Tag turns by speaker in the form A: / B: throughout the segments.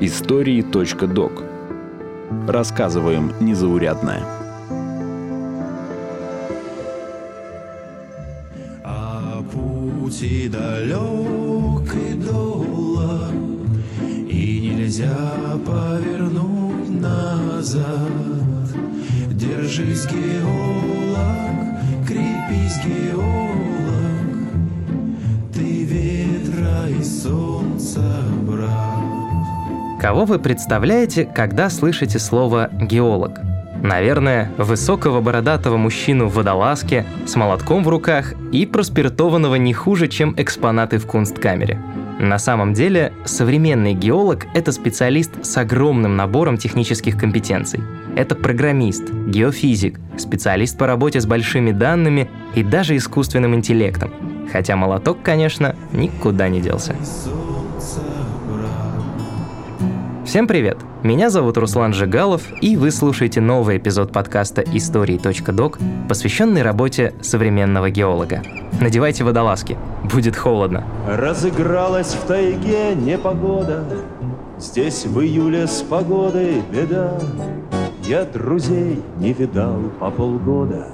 A: Истории.док Рассказываем незаурядное.
B: А пути далек и долг, И нельзя повернуть назад. Держись, геолог, крепись, геолог,
C: Кого вы представляете, когда слышите слово «геолог»? Наверное, высокого бородатого мужчину в водолазке, с молотком в руках и проспиртованного не хуже, чем экспонаты в кунсткамере. На самом деле, современный геолог — это специалист с огромным набором технических компетенций. Это программист, геофизик, специалист по работе с большими данными и даже искусственным интеллектом. Хотя молоток, конечно, никуда не делся. Всем привет! Меня зовут Руслан Жигалов, и вы слушаете новый эпизод подкаста «Истории.док», посвященный работе современного геолога. Надевайте водолазки, будет холодно.
D: Разыгралась в тайге непогода, Здесь в июле с погодой беда. Я друзей не видал по полгода,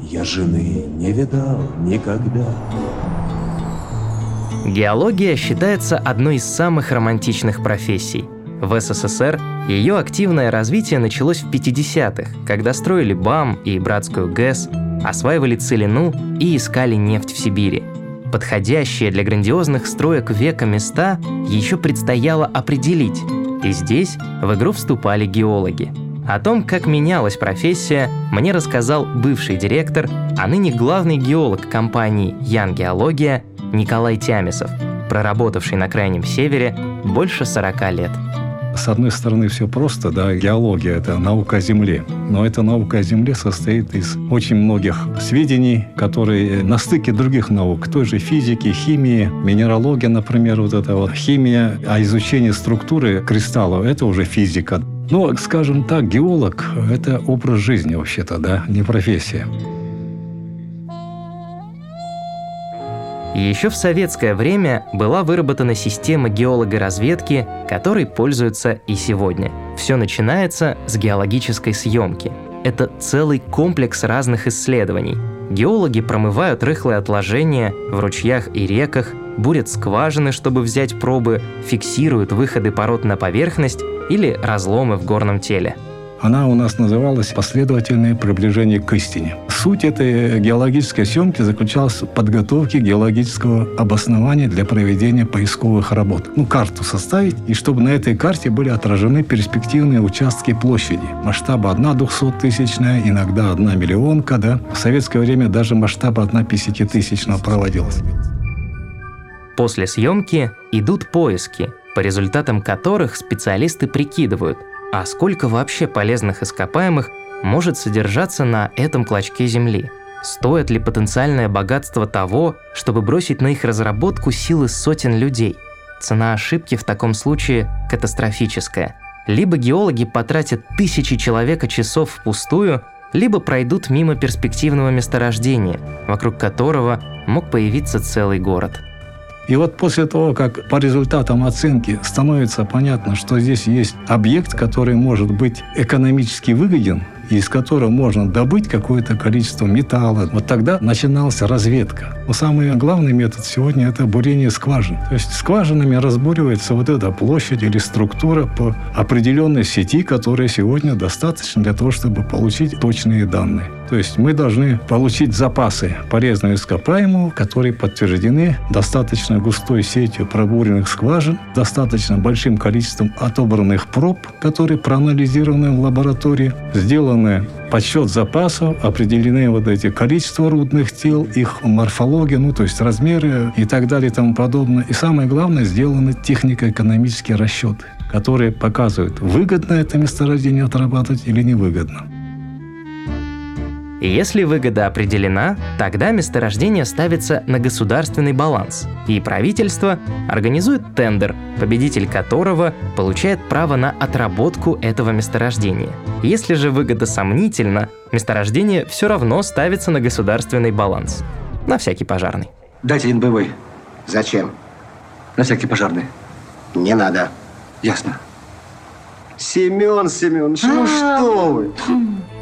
D: Я жены не видал никогда.
C: Геология считается одной из самых романтичных профессий. В СССР ее активное развитие началось в 50-х, когда строили БАМ и Братскую ГЭС, осваивали целину и искали нефть в Сибири. Подходящие для грандиозных строек века места еще предстояло определить, и здесь в игру вступали геологи. О том, как менялась профессия, мне рассказал бывший директор, а ныне главный геолог компании «Ян Геология» Николай Тямисов, проработавший на Крайнем Севере больше 40 лет.
E: С одной стороны, все просто, да, геология – это наука о Земле. Но эта наука о Земле состоит из очень многих сведений, которые на стыке других наук, той же физики, химии, минералогия, например, вот это вот, химия, а изучение структуры кристаллов – это уже физика. Ну, скажем так, геолог – это образ жизни вообще-то, да, не профессия.
C: Еще в советское время была выработана система геологоразведки, которой пользуются и сегодня. Все начинается с геологической съемки. Это целый комплекс разных исследований. Геологи промывают рыхлые отложения в ручьях и реках, бурят скважины, чтобы взять пробы, фиксируют выходы пород на поверхность или разломы в горном теле –
E: она у нас называлась «Последовательное приближение к истине». Суть этой геологической съемки заключалась в подготовке геологического обоснования для проведения поисковых работ. Ну, карту составить, и чтобы на этой карте были отражены перспективные участки площади. Масштаба одна двухсоттысячная, иногда одна миллионка, да. В советское время даже масштаба одна пятидесятитысячная проводилась.
C: После съемки идут поиски, по результатам которых специалисты прикидывают – а сколько вообще полезных ископаемых может содержаться на этом клочке земли? Стоит ли потенциальное богатство того, чтобы бросить на их разработку силы сотен людей? Цена ошибки в таком случае катастрофическая. Либо геологи потратят тысячи человека часов впустую, либо пройдут мимо перспективного месторождения, вокруг которого мог появиться целый город –
E: и вот после того, как по результатам оценки становится понятно, что здесь есть объект, который может быть экономически выгоден, из которого можно добыть какое-то количество металла. Вот тогда начиналась разведка. Но самый главный метод сегодня – это бурение скважин. То есть скважинами разбуривается вот эта площадь или структура по определенной сети, которая сегодня достаточно для того, чтобы получить точные данные. То есть мы должны получить запасы полезного ископаемого, которые подтверждены достаточно густой сетью пробуренных скважин, достаточно большим количеством отобранных проб, которые проанализированы в лаборатории, сделаны подсчет запасов, определены вот эти количество рудных тел, их морфология, ну то есть размеры и так далее и тому подобное. И самое главное, сделаны технико-экономические расчеты, которые показывают, выгодно это месторождение отрабатывать или невыгодно.
C: И если выгода определена, тогда месторождение ставится на государственный баланс, и правительство организует тендер, победитель которого получает право на отработку этого месторождения. Если же выгода сомнительна, месторождение все равно ставится на государственный баланс. На всякий пожарный.
F: Дайте один боевой. Зачем? На всякий пожарный.
G: Не надо.
F: Ясно.
G: Семен Семенович, ну что вы?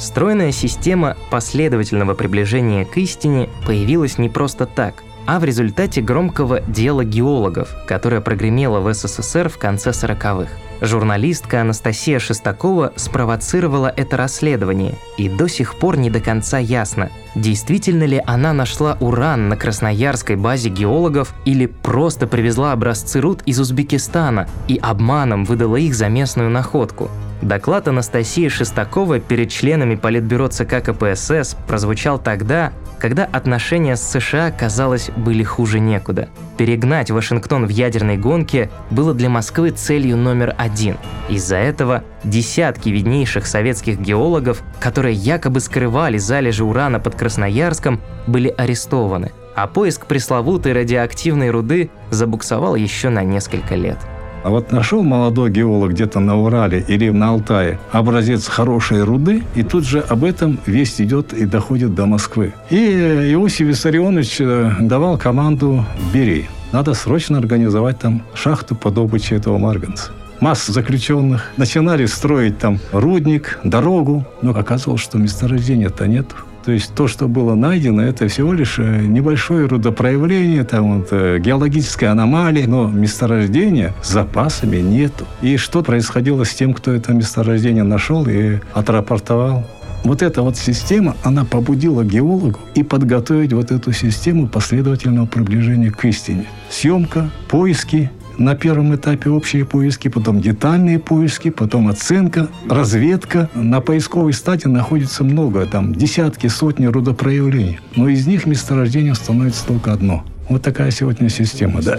C: Стройная система последовательного приближения к истине появилась не просто так, а в результате громкого дела геологов, которое прогремело в СССР в конце 40-х. Журналистка Анастасия Шестакова спровоцировала это расследование, и до сих пор не до конца ясно, действительно ли она нашла уран на красноярской базе геологов или просто привезла образцы руд из Узбекистана и обманом выдала их за местную находку. Доклад Анастасии Шестаковой перед членами Политбюро ЦК КПСС прозвучал тогда, когда отношения с США, казалось, были хуже некуда. Перегнать Вашингтон в ядерной гонке было для Москвы целью номер один. Из-за этого десятки виднейших советских геологов, которые якобы скрывали залежи урана под Красноярском, были арестованы, а поиск пресловутой радиоактивной руды забуксовал еще на несколько лет.
E: А вот нашел молодой геолог где-то на Урале или на Алтае образец хорошей руды, и тут же об этом весть идет и доходит до Москвы. И Иосиф Виссарионович э, давал команду «Бери». Надо срочно организовать там шахту по добыче этого марганца масса заключенных. Начинали строить там рудник, дорогу, но оказалось, что месторождения-то нет. То есть то, что было найдено, это всего лишь э, небольшое рудопроявление, там вот, э, геологическая аномалия, но месторождения с запасами нету. И что происходило с тем, кто это месторождение нашел и отрапортовал? Вот эта вот система, она побудила геологу и подготовить вот эту систему последовательного приближения к истине. Съемка, поиски, на первом этапе общие поиски, потом детальные поиски, потом оценка, разведка. На поисковой стадии находится много, там десятки, сотни рудопроявлений. Но из них месторождением становится только одно. Вот такая сегодня система, да.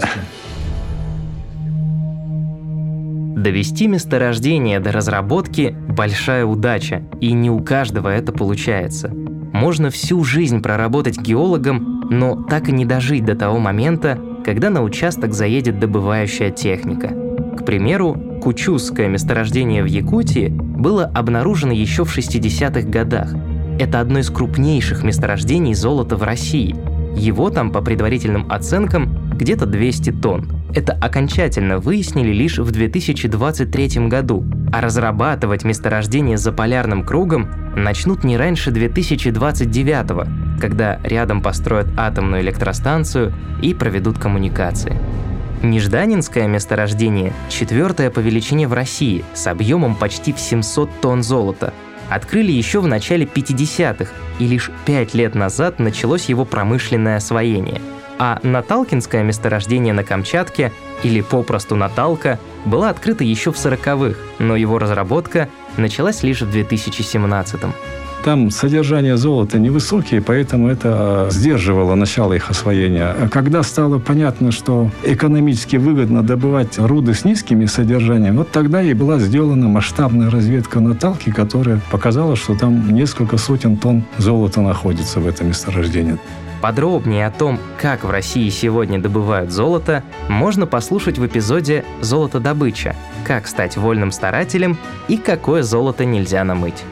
C: Довести месторождение до разработки – большая удача, и не у каждого это получается. Можно всю жизнь проработать геологом, но так и не дожить до того момента, когда на участок заедет добывающая техника. К примеру, Кучузское месторождение в Якутии было обнаружено еще в 60-х годах. Это одно из крупнейших месторождений золота в России. Его там, по предварительным оценкам, где-то 200 тонн. Это окончательно выяснили лишь в 2023 году, а разрабатывать месторождение за полярным кругом начнут не раньше 2029 когда рядом построят атомную электростанцию и проведут коммуникации. Нежданинское месторождение – четвертое по величине в России с объемом почти в 700 тонн золота. Открыли еще в начале 50-х, и лишь пять лет назад началось его промышленное освоение – а Наталкинское месторождение на Камчатке, или попросту Наталка, была открыта еще в 40-х, но его разработка началась лишь в 2017 -м.
E: Там содержание золота невысокие, поэтому это а, сдерживало начало их освоения. Когда стало понятно, что экономически выгодно добывать руды с низкими содержанием, вот тогда и была сделана масштабная разведка Наталки, которая показала, что там несколько сотен тонн золота находится в этом месторождении.
C: Подробнее о том, как в России сегодня добывают золото, можно послушать в эпизоде «Золотодобыча. Как стать вольным старателем и какое золото нельзя намыть».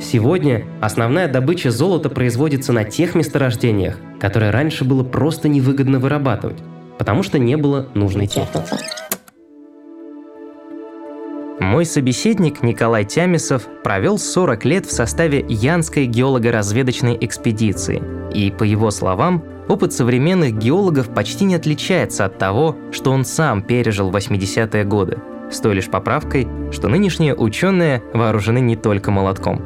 C: Сегодня основная добыча золота производится на тех месторождениях, которые раньше было просто невыгодно вырабатывать, потому что не было нужной техники. Мой собеседник Николай Тямисов провел 40 лет в составе Янской геолого-разведочной экспедиции. И, по его словам, опыт современных геологов почти не отличается от того, что он сам пережил в 80-е годы, с той лишь поправкой, что нынешние ученые вооружены не только молотком.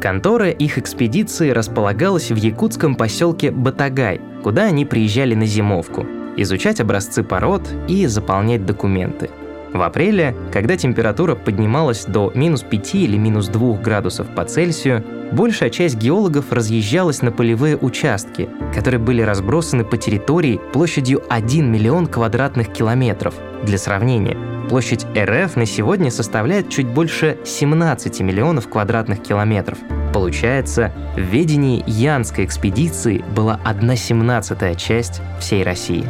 C: Контора их экспедиции располагалась в якутском поселке Батагай, куда они приезжали на зимовку, изучать образцы пород и заполнять документы – в апреле, когда температура поднималась до минус 5 или минус 2 градусов по Цельсию, большая часть геологов разъезжалась на полевые участки, которые были разбросаны по территории площадью 1 миллион квадратных километров. Для сравнения, площадь РФ на сегодня составляет чуть больше 17 миллионов квадратных километров. Получается, в ведении Янской экспедиции была 1 семнадцатая часть всей России.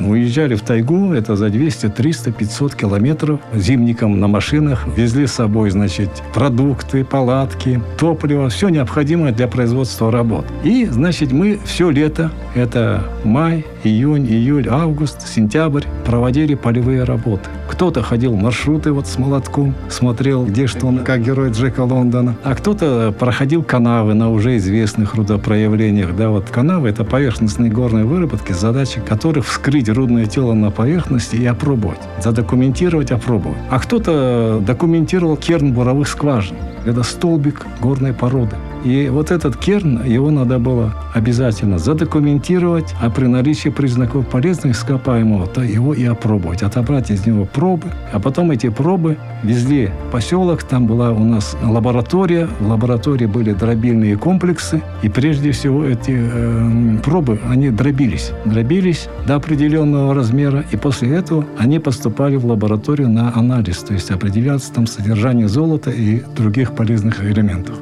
E: Уезжали в тайгу, это за 200, 300, 500 километров зимником на машинах. Везли с собой, значит, продукты, палатки, топливо, все необходимое для производства работ. И, значит, мы все лето, это май, июнь, июль, август, сентябрь, проводили полевые работы. Кто-то ходил маршруты вот с молотком, смотрел, где что, он, как герой Джека Лондона. А кто-то проходил канавы на уже известных рудопроявлениях. Да, вот канавы – это поверхностные горные выработки, задача которых вскрыть рудное тело на поверхности и опробовать. Задокументировать, опробовать. А кто-то документировал керн буровых скважин. Это столбик горной породы. И вот этот керн, его надо было обязательно задокументировать, а при наличии признаков полезных ископаемого, то его и опробовать, отобрать из него пробы. А потом эти пробы везли в поселок, там была у нас лаборатория, в лаборатории были дробильные комплексы, и прежде всего эти э, пробы, они дробились. Дробились до определенного размера, и после этого они поступали в лабораторию на анализ, то есть определяться там содержание золота и других полезных элементов.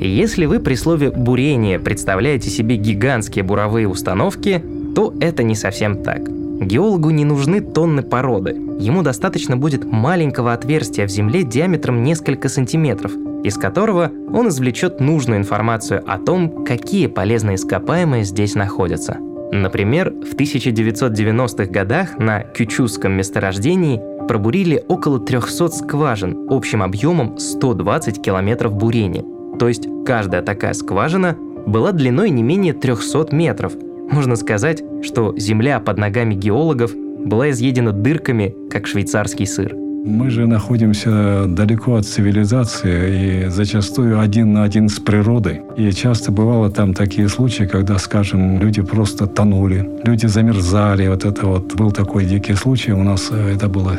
C: Если вы при слове «бурение» представляете себе гигантские буровые установки, то это не совсем так. Геологу не нужны тонны породы. Ему достаточно будет маленького отверстия в земле диаметром несколько сантиметров, из которого он извлечет нужную информацию о том, какие полезные ископаемые здесь находятся. Например, в 1990-х годах на Кючузском месторождении пробурили около 300 скважин общим объемом 120 километров бурения – то есть каждая такая скважина была длиной не менее 300 метров. Можно сказать, что земля под ногами геологов была изъедена дырками, как швейцарский сыр.
E: Мы же находимся далеко от цивилизации и зачастую один на один с природой. И часто бывало там такие случаи, когда, скажем, люди просто тонули, люди замерзали. Вот это вот был такой дикий случай. У нас э, это было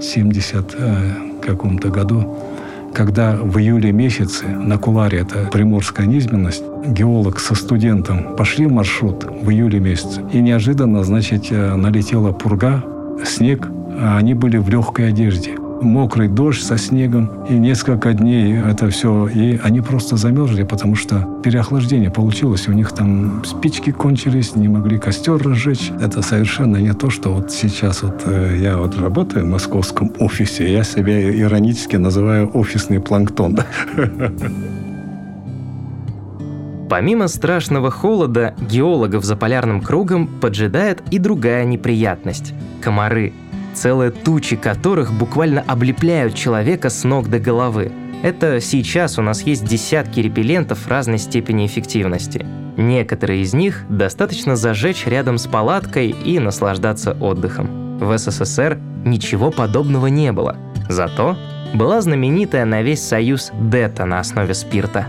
E: в 70 э, каком-то году когда в июле месяце на Куларе, это приморская низменность, геолог со студентом пошли в маршрут в июле месяце, и неожиданно, значит, э, налетела пурга, снег, а они были в легкой одежде мокрый дождь со снегом, и несколько дней это все, и они просто замерзли, потому что переохлаждение получилось, у них там спички кончились, не могли костер разжечь. Это совершенно не то, что вот сейчас вот э, я вот работаю в московском офисе, я себя иронически называю офисный планктон.
C: Помимо страшного холода, геологов за полярным кругом поджидает и другая неприятность – комары – целые тучи которых буквально облепляют человека с ног до головы. Это сейчас у нас есть десятки репеллентов разной степени эффективности. Некоторые из них достаточно зажечь рядом с палаткой и наслаждаться отдыхом. В СССР ничего подобного не было. Зато была знаменитая на весь Союз ДЭТа на основе спирта.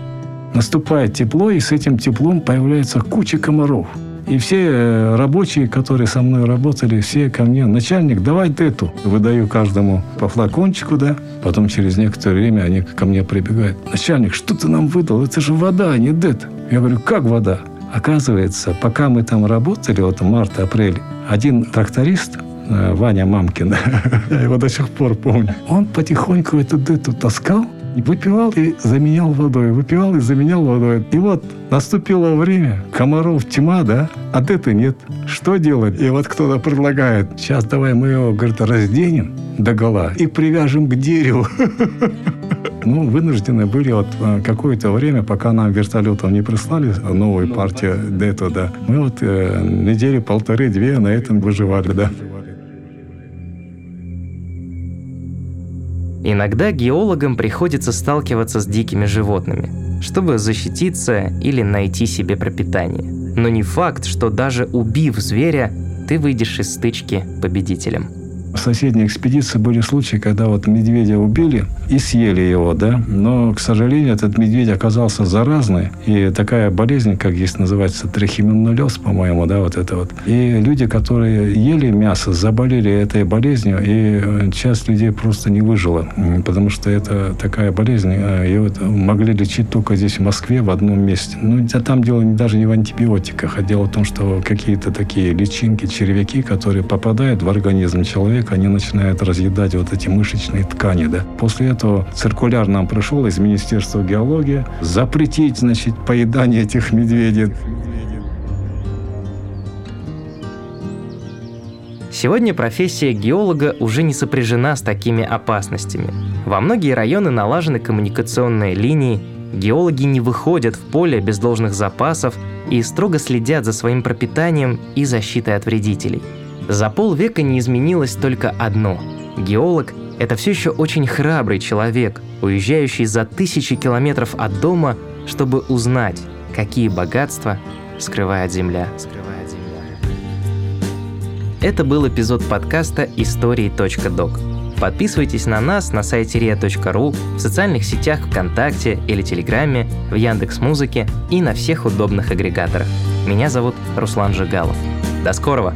E: Наступает тепло, и с этим теплом появляется куча комаров – и все э, рабочие, которые со мной работали, все ко мне, начальник, давай эту. Выдаю каждому по флакончику, да. Потом через некоторое время они ко мне прибегают. Начальник, что ты нам выдал? Это же вода, а не дет. Я говорю, как вода? Оказывается, пока мы там работали, вот март-апрель, один тракторист, э, Ваня Мамкин, я его до сих пор помню, он потихоньку эту дету таскал, Выпивал и заменял водой, выпивал и заменял водой. И вот наступило время, комаров тьма, да, а это нет. Что делать? И вот кто-то предлагает, сейчас давай мы его, говорит, разденем до гола и привяжем к дереву. Ну, вынуждены были вот э, какое-то время, пока нам вертолетом не прислали новую партию Дето, да, мы вот э, недели полторы-две на этом выживали, да.
C: Иногда геологам приходится сталкиваться с дикими животными, чтобы защититься или найти себе пропитание. Но не факт, что даже убив зверя, ты выйдешь из стычки победителем.
E: В соседней экспедиции были случаи, когда вот медведя убили и съели его, да. Но, к сожалению, этот медведь оказался заразный. И такая болезнь, как есть называется, трихимунолез, по-моему, да, вот это вот. И люди, которые ели мясо, заболели этой болезнью, и э, часть людей просто не выжила, потому что это такая болезнь, э, ее могли лечить только здесь, в Москве, в одном месте. Ну, там дело даже не в антибиотиках, а дело в том, что какие-то такие личинки, червяки, которые попадают в организм человека, человека, они начинают разъедать вот эти мышечные ткани. Да. После этого циркуляр нам пришел из Министерства геологии запретить значит, поедание этих медведей.
C: Сегодня профессия геолога уже не сопряжена с такими опасностями. Во многие районы налажены коммуникационные линии, геологи не выходят в поле без должных запасов и строго следят за своим пропитанием и защитой от вредителей. За полвека не изменилось только одно. Геолог — это все еще очень храбрый человек, уезжающий за тысячи километров от дома, чтобы узнать, какие богатства скрывает Земля. Это был эпизод подкаста «Истории.док». Подписывайтесь на нас на сайте ria.ru, в социальных сетях ВКонтакте или Телеграме, в Яндекс Музыке и на всех удобных агрегаторах. Меня зовут Руслан Жигалов. До скорого!